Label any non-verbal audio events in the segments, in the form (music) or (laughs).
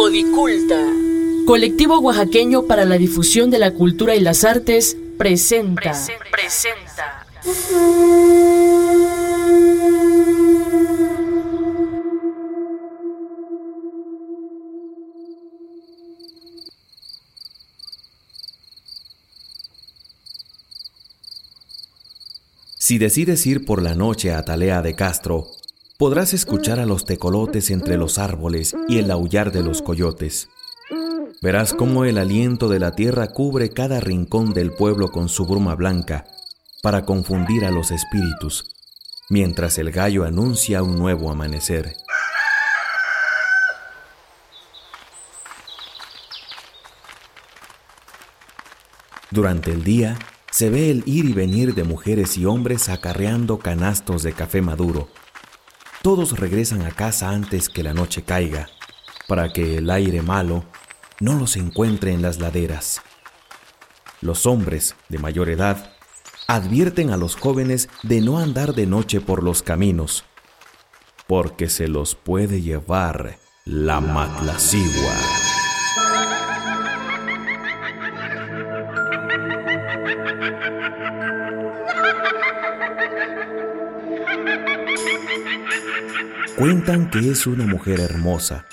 Codiculta. Colectivo oaxaqueño para la difusión de la cultura y las artes presenta. presenta. Si decides ir por la noche a Talea de Castro, podrás escuchar a los tecolotes entre los árboles y el aullar de los coyotes. Verás cómo el aliento de la tierra cubre cada rincón del pueblo con su bruma blanca para confundir a los espíritus, mientras el gallo anuncia un nuevo amanecer. Durante el día, se ve el ir y venir de mujeres y hombres acarreando canastos de café maduro. Todos regresan a casa antes que la noche caiga, para que el aire malo no los encuentre en las laderas. Los hombres de mayor edad advierten a los jóvenes de no andar de noche por los caminos, porque se los puede llevar la matlacigua. Cuentan que es una mujer hermosa.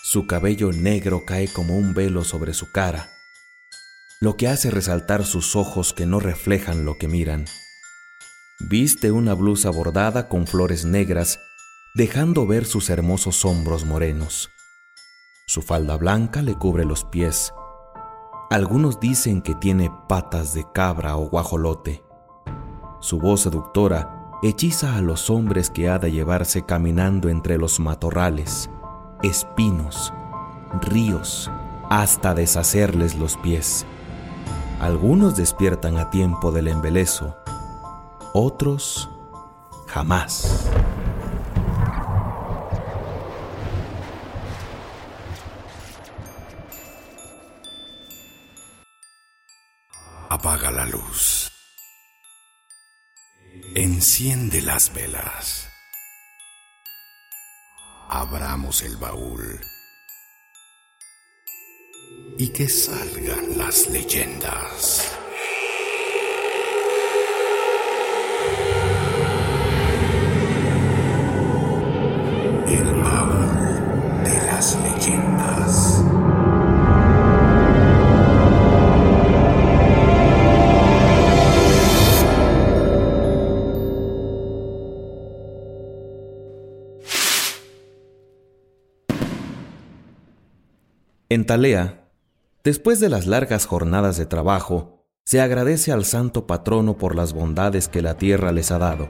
Su cabello negro cae como un velo sobre su cara, lo que hace resaltar sus ojos que no reflejan lo que miran. Viste una blusa bordada con flores negras, dejando ver sus hermosos hombros morenos. Su falda blanca le cubre los pies. Algunos dicen que tiene patas de cabra o guajolote. Su voz seductora hechiza a los hombres que ha de llevarse caminando entre los matorrales, espinos, ríos, hasta deshacerles los pies. Algunos despiertan a tiempo del embelezo, otros jamás. Apaga la luz. Enciende las velas. Abramos el baúl. Y que salgan las leyendas. En Talea, después de las largas jornadas de trabajo, se agradece al santo patrono por las bondades que la tierra les ha dado.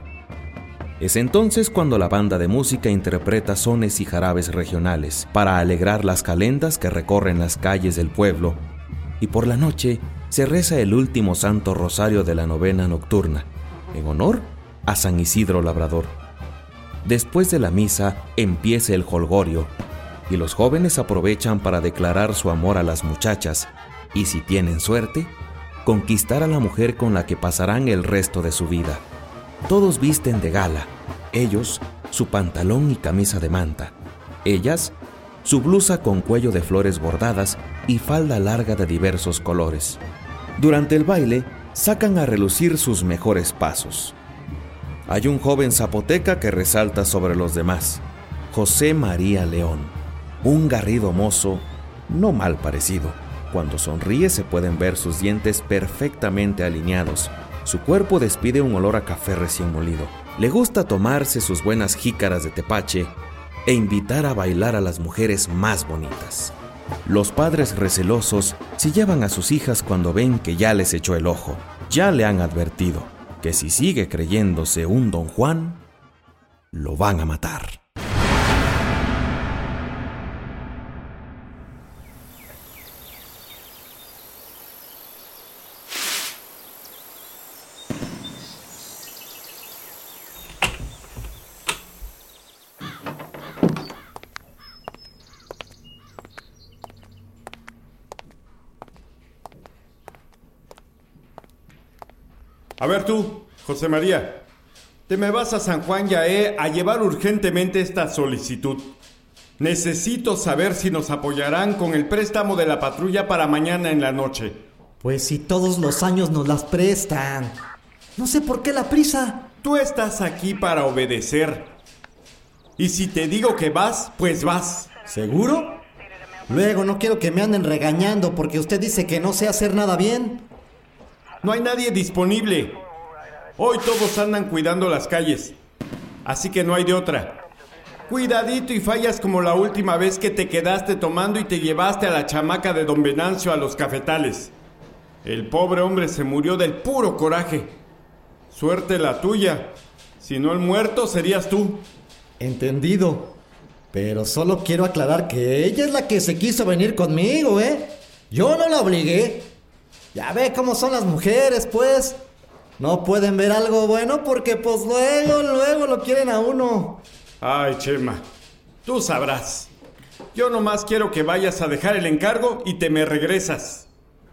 Es entonces cuando la banda de música interpreta sones y jarabes regionales para alegrar las calendas que recorren las calles del pueblo, y por la noche se reza el último santo rosario de la novena nocturna, en honor a San Isidro Labrador. Después de la misa empieza el holgorio, y los jóvenes aprovechan para declarar su amor a las muchachas y si tienen suerte, conquistar a la mujer con la que pasarán el resto de su vida. Todos visten de gala, ellos su pantalón y camisa de manta, ellas su blusa con cuello de flores bordadas y falda larga de diversos colores. Durante el baile, sacan a relucir sus mejores pasos. Hay un joven zapoteca que resalta sobre los demás, José María León un garrido mozo, no mal parecido. Cuando sonríe se pueden ver sus dientes perfectamente alineados. Su cuerpo despide un olor a café recién molido. Le gusta tomarse sus buenas jícaras de tepache e invitar a bailar a las mujeres más bonitas. Los padres recelosos se llevan a sus hijas cuando ven que ya les echó el ojo. Ya le han advertido que si sigue creyéndose un don Juan, lo van a matar. A ver tú, José María, te me vas a San Juan Yaé a llevar urgentemente esta solicitud. Necesito saber si nos apoyarán con el préstamo de la patrulla para mañana en la noche. Pues si todos los años nos las prestan. No sé por qué la prisa. Tú estás aquí para obedecer. Y si te digo que vas, pues vas. ¿Seguro? Luego no quiero que me anden regañando porque usted dice que no sé hacer nada bien. No hay nadie disponible. Hoy todos andan cuidando las calles. Así que no hay de otra. Cuidadito y fallas como la última vez que te quedaste tomando y te llevaste a la chamaca de don Venancio a los cafetales. El pobre hombre se murió del puro coraje. Suerte la tuya. Si no el muerto serías tú. Entendido. Pero solo quiero aclarar que ella es la que se quiso venir conmigo, ¿eh? Yo no la obligué. Ya ve cómo son las mujeres, pues. No pueden ver algo bueno porque pues luego, luego lo quieren a uno. Ay, Chema, tú sabrás. Yo nomás quiero que vayas a dejar el encargo y te me regresas.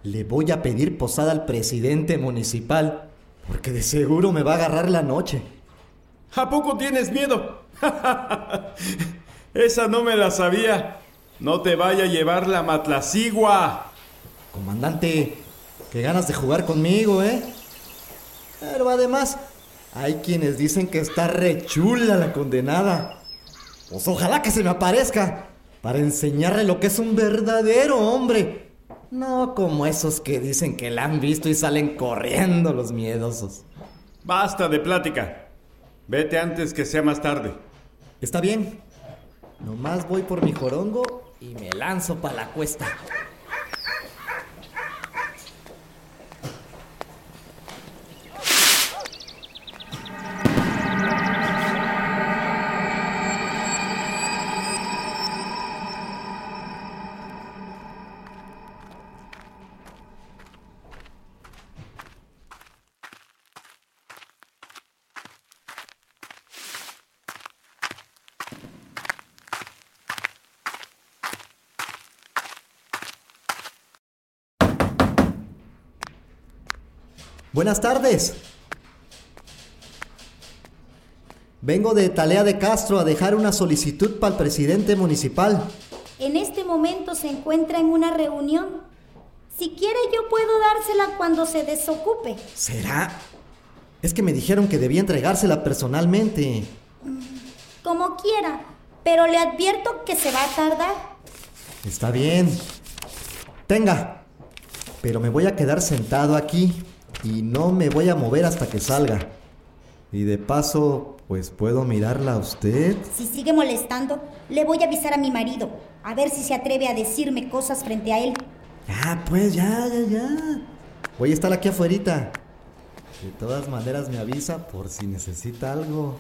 Le voy a pedir posada al presidente municipal, porque de seguro me va a agarrar la noche. ¿A poco tienes miedo? (laughs) Esa no me la sabía. No te vaya a llevar la matlacigua. Comandante, qué ganas de jugar conmigo, ¿eh? Pero además, hay quienes dicen que está rechula la condenada. Pues ojalá que se me aparezca para enseñarle lo que es un verdadero hombre. No como esos que dicen que la han visto y salen corriendo los miedosos. Basta de plática. Vete antes que sea más tarde. Está bien. Nomás voy por mi jorongo y me lanzo para la cuesta. Buenas tardes. Vengo de Talea de Castro a dejar una solicitud para el presidente municipal. En este momento se encuentra en una reunión. Si quiere yo puedo dársela cuando se desocupe. ¿Será? Es que me dijeron que debía entregársela personalmente. Como quiera, pero le advierto que se va a tardar. Está bien. Tenga. Pero me voy a quedar sentado aquí y no me voy a mover hasta que salga. Y de paso, pues puedo mirarla a usted. Si sigue molestando, le voy a avisar a mi marido, a ver si se atreve a decirme cosas frente a él. Ya, pues, ya, ya, ya. Voy a estar aquí afuera. De todas maneras me avisa por si necesita algo.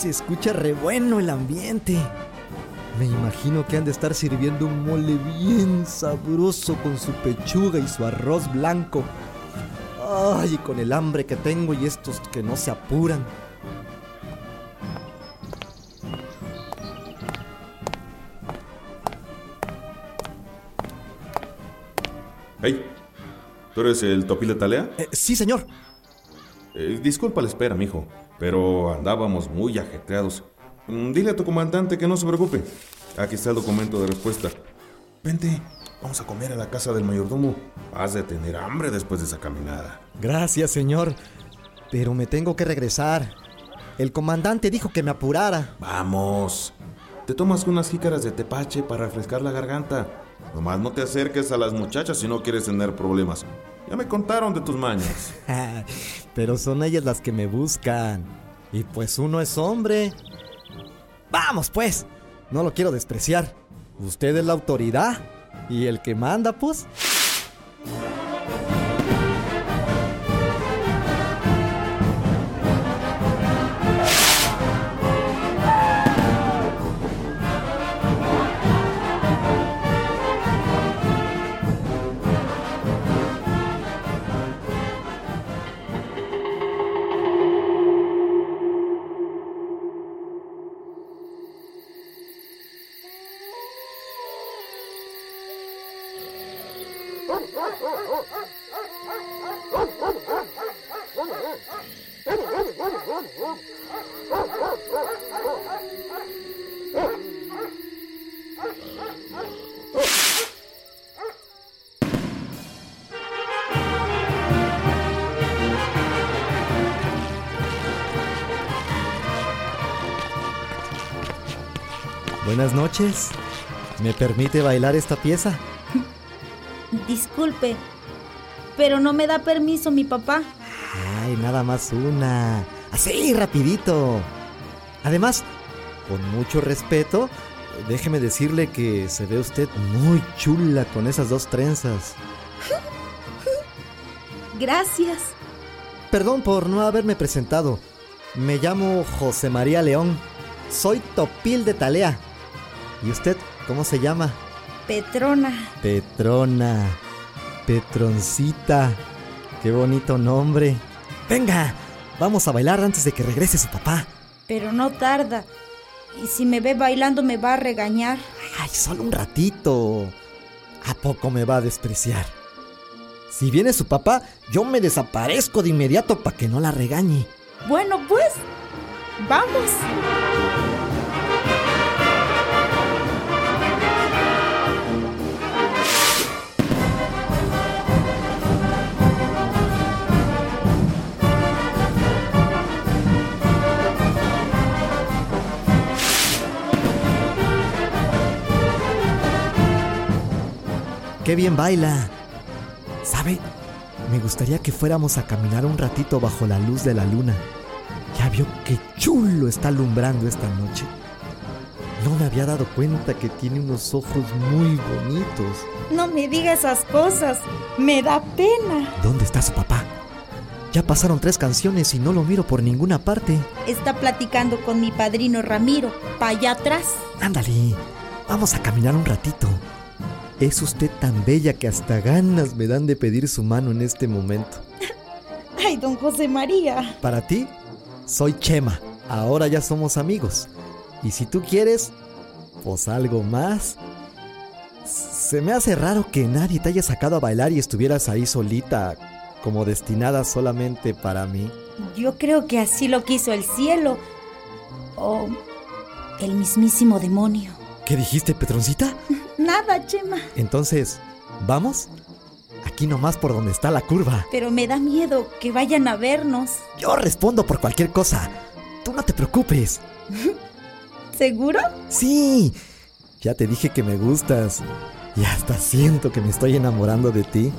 Se escucha re bueno el ambiente. Me imagino que han de estar sirviendo un mole bien sabroso con su pechuga y su arroz blanco. Ay, con el hambre que tengo y estos que no se apuran. Hey, ¿tú eres el Topile Talea? Eh, sí, señor. Eh, disculpa la espera, mijo, pero andábamos muy ajetreados. Mm, Dile a tu comandante que no se preocupe. Aquí está el documento de respuesta. Vente, vamos a comer a la casa del mayordomo. Has de tener hambre después de esa caminada. Gracias, señor. Pero me tengo que regresar. El comandante dijo que me apurara. Vamos. Te tomas unas jícaras de tepache para refrescar la garganta. Nomás no te acerques a las muchachas si no quieres tener problemas. Ya me contaron de tus mañas. (laughs) Pero son ellas las que me buscan. Y pues uno es hombre. Vamos, pues. No lo quiero despreciar. Usted es la autoridad. Y el que manda, pues. Noches. ¿Me permite bailar esta pieza? Disculpe, pero no me da permiso mi papá. Ay, nada más una. Así, rapidito. Además, con mucho respeto, déjeme decirle que se ve usted muy chula con esas dos trenzas. (laughs) Gracias. Perdón por no haberme presentado. Me llamo José María León. Soy Topil de Talea. ¿Y usted cómo se llama? Petrona. Petrona. Petroncita. Qué bonito nombre. Venga, vamos a bailar antes de que regrese su papá. Pero no tarda. Y si me ve bailando me va a regañar. Ay, solo un ratito. ¿A poco me va a despreciar? Si viene su papá, yo me desaparezco de inmediato para que no la regañe. Bueno, pues, vamos. ¡Qué bien baila! ¿Sabe? Me gustaría que fuéramos a caminar un ratito bajo la luz de la luna. Ya vio qué chulo está alumbrando esta noche. No me había dado cuenta que tiene unos ojos muy bonitos. No me diga esas cosas. Me da pena. ¿Dónde está su papá? Ya pasaron tres canciones y no lo miro por ninguna parte. Está platicando con mi padrino Ramiro, pa' allá atrás. Ándale, vamos a caminar un ratito. Es usted tan bella que hasta ganas me dan de pedir su mano en este momento. (laughs) Ay, don José María. Para ti, soy Chema. Ahora ya somos amigos. Y si tú quieres, pues algo más. Se me hace raro que nadie te haya sacado a bailar y estuvieras ahí solita, como destinada solamente para mí. Yo creo que así lo quiso el cielo. O el mismísimo demonio. ¿Qué dijiste, Petroncita? (laughs) Nada, Chema. Entonces, ¿vamos? Aquí nomás por donde está la curva. Pero me da miedo que vayan a vernos. Yo respondo por cualquier cosa. Tú no te preocupes. (laughs) ¿Seguro? Sí. Ya te dije que me gustas. Y hasta siento que me estoy enamorando de ti.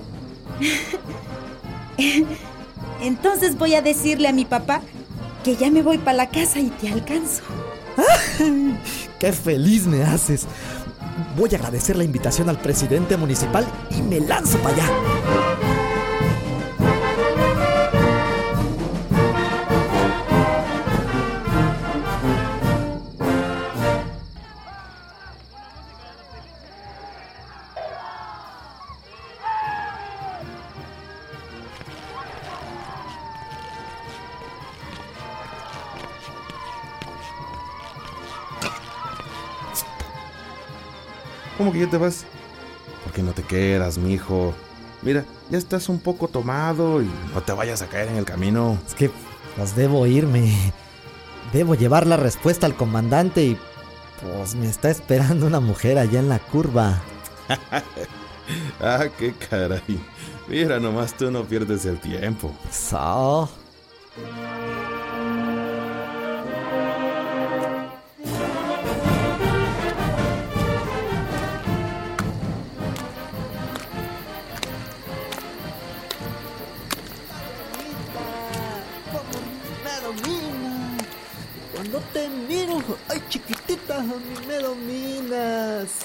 (laughs) Entonces voy a decirle a mi papá que ya me voy para la casa y te alcanzo. (laughs) ¡Qué feliz me haces! Voy a agradecer la invitación al presidente municipal y me lanzo para allá. ¿Cómo que ya te vas? ¿Por qué no te quedas, mijo? Mira, ya estás un poco tomado y no te vayas a caer en el camino. Es que pues debo irme. Debo llevar la respuesta al comandante y pues me está esperando una mujer allá en la curva. (laughs) ah, qué caray. Mira, nomás tú no pierdes el tiempo. So. Me dominas.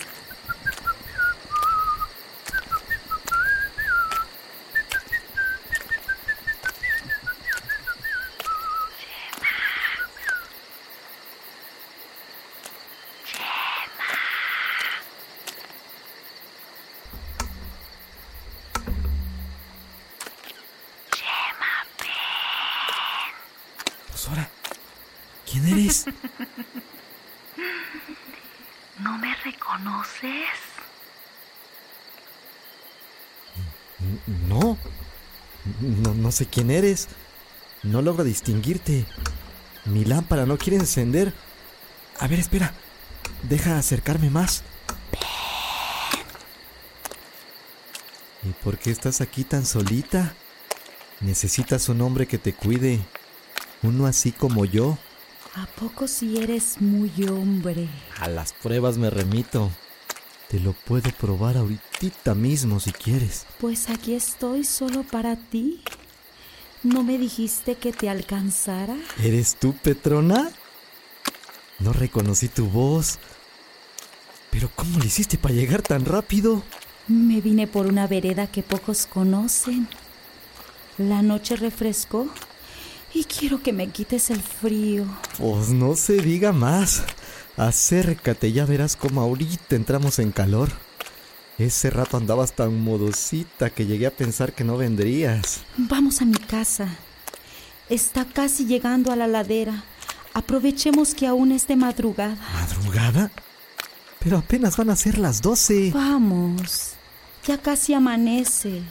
Pues ¿quién eres? (laughs) ¿No. No, no sé quién eres. No logro distinguirte. Mi lámpara no quiere encender. A ver, espera. Deja acercarme más. ¿Y por qué estás aquí tan solita? Necesitas un hombre que te cuide. Uno así como yo. ¿A poco si eres muy hombre? A las pruebas me remito. Te lo puedo probar ahorita mismo si quieres. Pues aquí estoy solo para ti. ¿No me dijiste que te alcanzara? ¿Eres tú, Petrona? No reconocí tu voz. Pero ¿cómo le hiciste para llegar tan rápido? Me vine por una vereda que pocos conocen. La noche refrescó y quiero que me quites el frío. Pues no se diga más. Acércate, ya verás cómo ahorita entramos en calor. Ese rato andabas tan modosita que llegué a pensar que no vendrías. Vamos a mi casa. Está casi llegando a la ladera. Aprovechemos que aún es de madrugada. ¿Madrugada? Pero apenas van a ser las doce. Vamos. Ya casi amanece.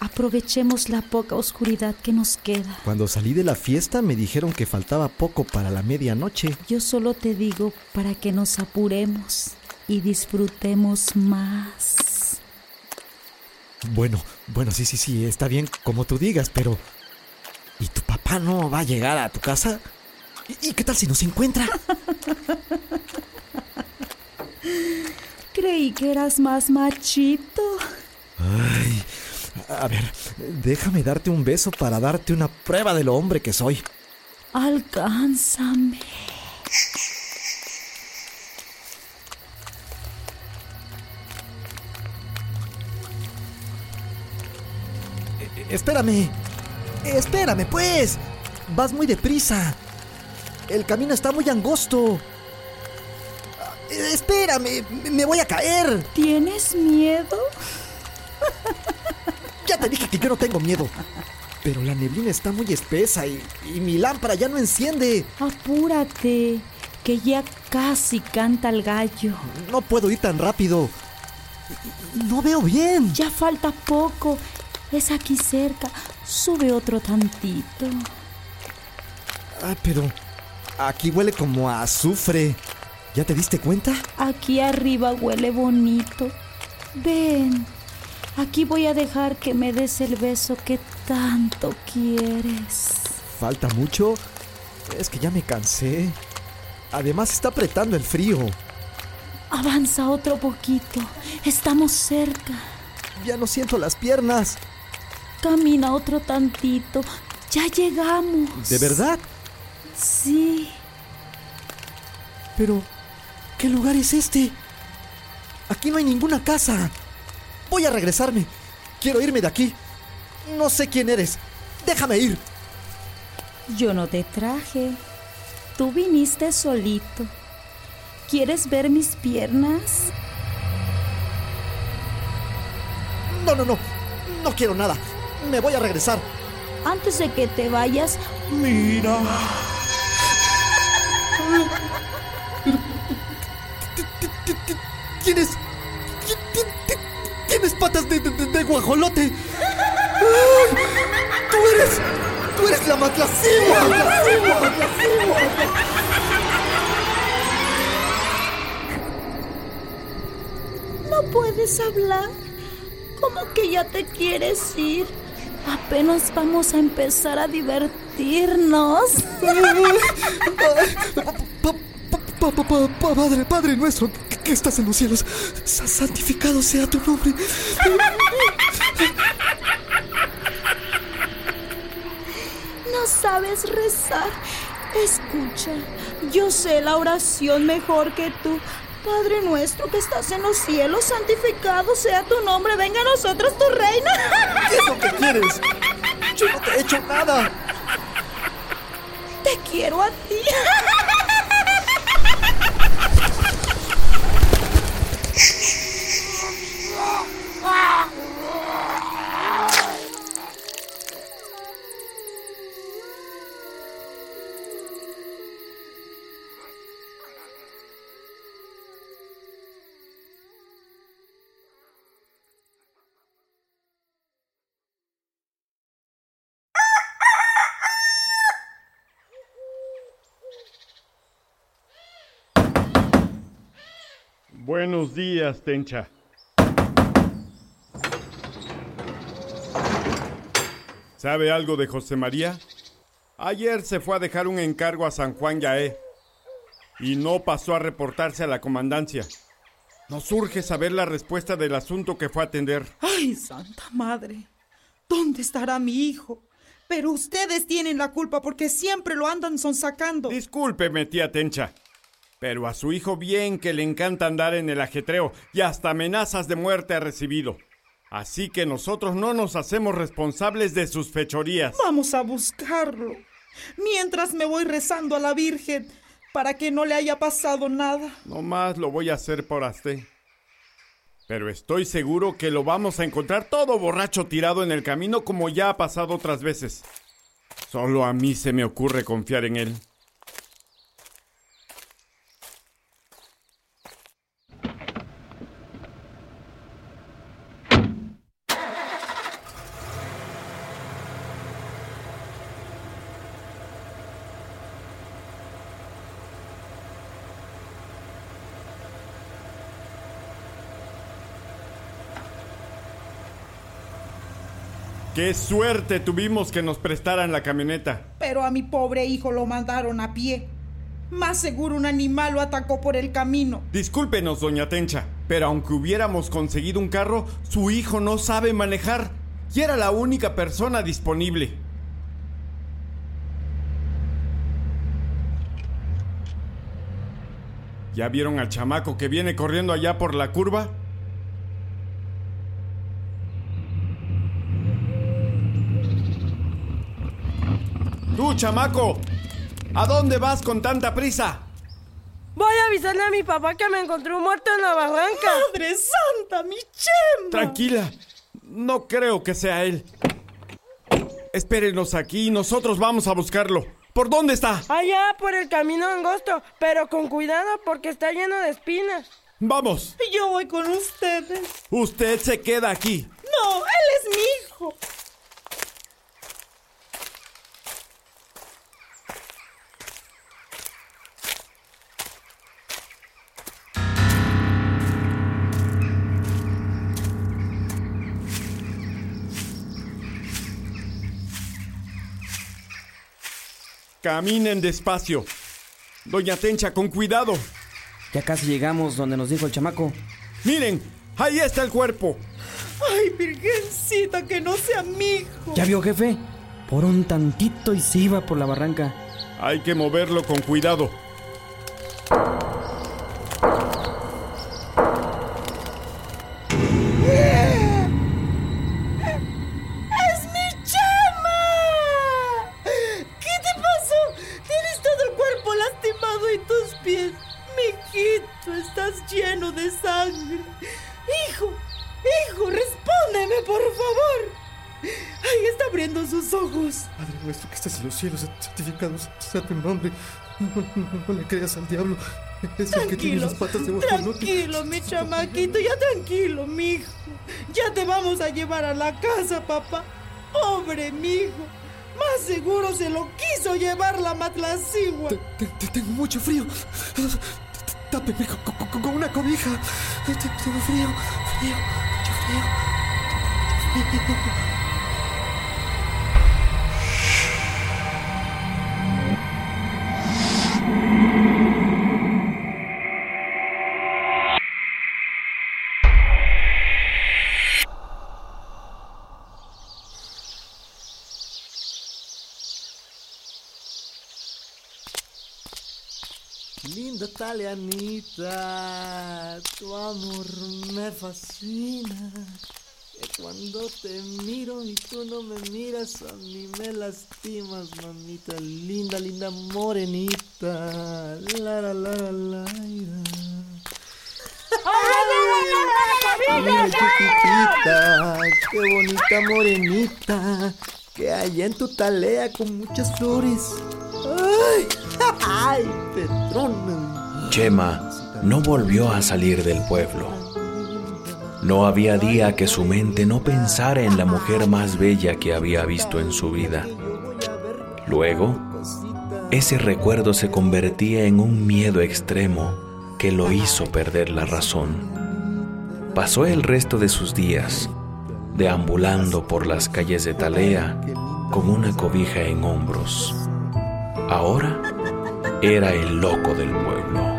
Aprovechemos la poca oscuridad que nos queda. Cuando salí de la fiesta me dijeron que faltaba poco para la medianoche. Yo solo te digo para que nos apuremos y disfrutemos más. Bueno, bueno, sí, sí, sí, está bien como tú digas, pero... ¿Y tu papá no va a llegar a tu casa? ¿Y, qué tal si nos encuentra? (laughs) Creí que eras más machito. Ay, a ver, déjame darte un beso para darte una prueba de lo hombre que soy. Alcánzame. Espérame. Espérame, pues. Vas muy deprisa. El camino está muy angosto. Espérame, me voy a caer. ¿Tienes miedo? Ya te dije que yo no tengo miedo. Pero la neblina está muy espesa y, y mi lámpara ya no enciende. Apúrate, que ya casi canta el gallo. No puedo ir tan rápido. No veo bien. Ya falta poco. Es aquí cerca. Sube otro tantito. Ah, pero aquí huele como a azufre. ¿Ya te diste cuenta? Aquí arriba huele bonito. Ven. Aquí voy a dejar que me des el beso que tanto quieres. ¿Falta mucho? Es que ya me cansé. Además está apretando el frío. Avanza otro poquito. Estamos cerca. Ya no siento las piernas. Camina otro tantito. Ya llegamos. ¿De verdad? Sí. Pero, ¿qué lugar es este? Aquí no hay ninguna casa. Voy a regresarme. Quiero irme de aquí. No sé quién eres. Déjame ir. Yo no te traje. Tú viniste solito. ¿Quieres ver mis piernas? No, no, no. No quiero nada. Me voy a regresar. Antes de que te vayas, Mira. ¿Tienes. Tienes patas de, de- de guajolote. ¡Tú eres. Tú eres la lasciva. no puedes hablar. ¿Cómo que ya te quieres ir? Apenas vamos a empezar a divertirnos. Pa- pa- pa- pa- pa- Padre, Padre nuestro, que, estás en los cielos, sa- santificado sea tu nombre. No sabes rezar. Escucha, yo sé la oración mejor que tú. Padre nuestro que estás en los cielos, santificado sea tu nombre. Venga a nosotros tu reino. (laughs) ¿Qué es lo que quieres? Yo no te he hecho nada. Te quiero a ti. (laughs) Buenos días, Tencha. ¿Sabe algo de José María? Ayer se fue a dejar un encargo a San Juan Yaé y no pasó a reportarse a la comandancia. Nos urge saber la respuesta del asunto que fue a atender. Ay, Santa Madre, ¿dónde estará mi hijo? Pero ustedes tienen la culpa porque siempre lo andan sonsacando. Discúlpeme, tía Tencha. Pero a su hijo bien que le encanta andar en el ajetreo y hasta amenazas de muerte ha recibido. Así que nosotros no nos hacemos responsables de sus fechorías. Vamos a buscarlo. Mientras me voy rezando a la Virgen para que no le haya pasado nada. No más lo voy a hacer por usted. Pero estoy seguro que lo vamos a encontrar todo borracho tirado en el camino como ya ha pasado otras veces. Solo a mí se me ocurre confiar en él. Qué suerte tuvimos que nos prestaran la camioneta. Pero a mi pobre hijo lo mandaron a pie. Más seguro un animal lo atacó por el camino. Discúlpenos, doña Tencha, pero aunque hubiéramos conseguido un carro, su hijo no sabe manejar y era la única persona disponible. ¿Ya vieron al chamaco que viene corriendo allá por la curva? ¡Tú, chamaco! ¿A dónde vas con tanta prisa? Voy a avisarle a mi papá que me encontré muerto en la barranca. ¡Madre santa, mi chema! Tranquila, no creo que sea él. Espérenos aquí y nosotros vamos a buscarlo. ¿Por dónde está? Allá, por el camino angosto, pero con cuidado porque está lleno de espinas. Vamos. Yo voy con ustedes. Usted se queda aquí. No, él es mi hijo. Caminen despacio. Doña Tencha, con cuidado. Ya casi llegamos donde nos dijo el chamaco. Miren, ahí está el cuerpo. Ay, virgencita, que no sea mi hijo. ¿Ya vio, jefe? Por un tantito y se iba por la barranca. Hay que moverlo con cuidado. Nombre. No, no- no le creas al diablo. Es el que tiene las patas de tranquilo, mi chamaquito, ya tranquilo, mi hijo. Ya te vamos a llevar a la casa, papá. Pobre mi hijo. Más seguro se lo quiso llevar la matlacigua. Te- te- te- tengo mucho frío. Tápeme con, con- una cobija. Te- Tengo frío, frío, mucho frío. Linda italianita, tu amor me fascina. Que cuando te miro y tú no me miras, a mí me lastimas, mamita. Linda, linda morenita. La, la, la, la, la, ira. Mira, chiquitita, qué bonita morenita que hay en tu talea con muchas flores. ¡Ay! ¡Ay, Petrona! Chema no volvió a salir del pueblo. No había día que su mente no pensara en la mujer más bella que había visto en su vida. Luego, ese recuerdo se convertía en un miedo extremo que lo hizo perder la razón. Pasó el resto de sus días deambulando por las calles de Talea con una cobija en hombros. Ahora era el loco del pueblo.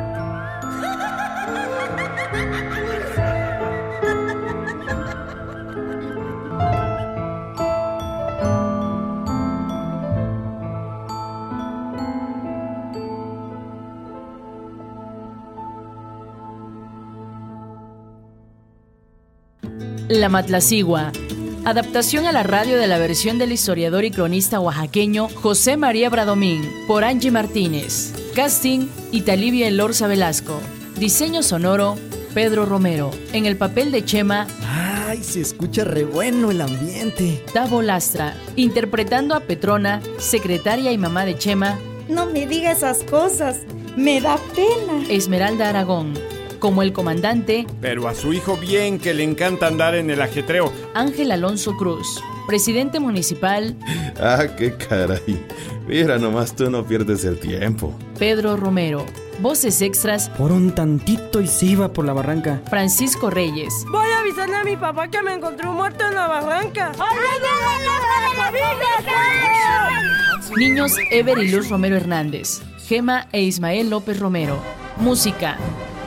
La Matlacigua. Adaptación a la radio de la versión del historiador y cronista oaxaqueño José María Bradomín por Angie Martínez. Casting Italivia Elorza Velasco. Diseño sonoro Pedro Romero. En el papel de Chema Ay, se escucha re bueno el ambiente. Tavo Lastra. Interpretando a Petrona, secretaria y mamá de Chema, No me diga esas cosas. Me da pena. Esmeralda Aragón. Como el comandante Pero a su hijo bien que le encanta andar en el ajetreo. Ángel Alonso Cruz. Presidente municipal (laughs) Ah, qué caray. Mira, nomás tú no pierdes el tiempo. Pedro Romero. Voces extras Por un tantito y se iba por la barranca. Francisco Reyes. Voy a avisarle a mi papá que me encontré un muerto en la barranca. Niños Ever y Luz Romero Hernández. Gema e Ismael López Romero. Música.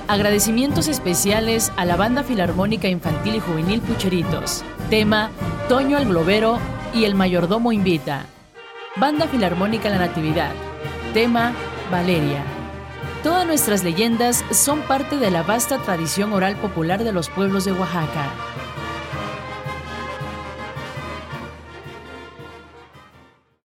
Agradecimientos especiales a la Banda Filarmónica Infantil y Juvenil Pucheritos. Tema Toño el Globero y el Mayordomo Invita. Banda Filarmónica La Natividad. Tema Valeria. Todas nuestras leyendas son parte de la vasta tradición oral popular de los pueblos de Oaxaca.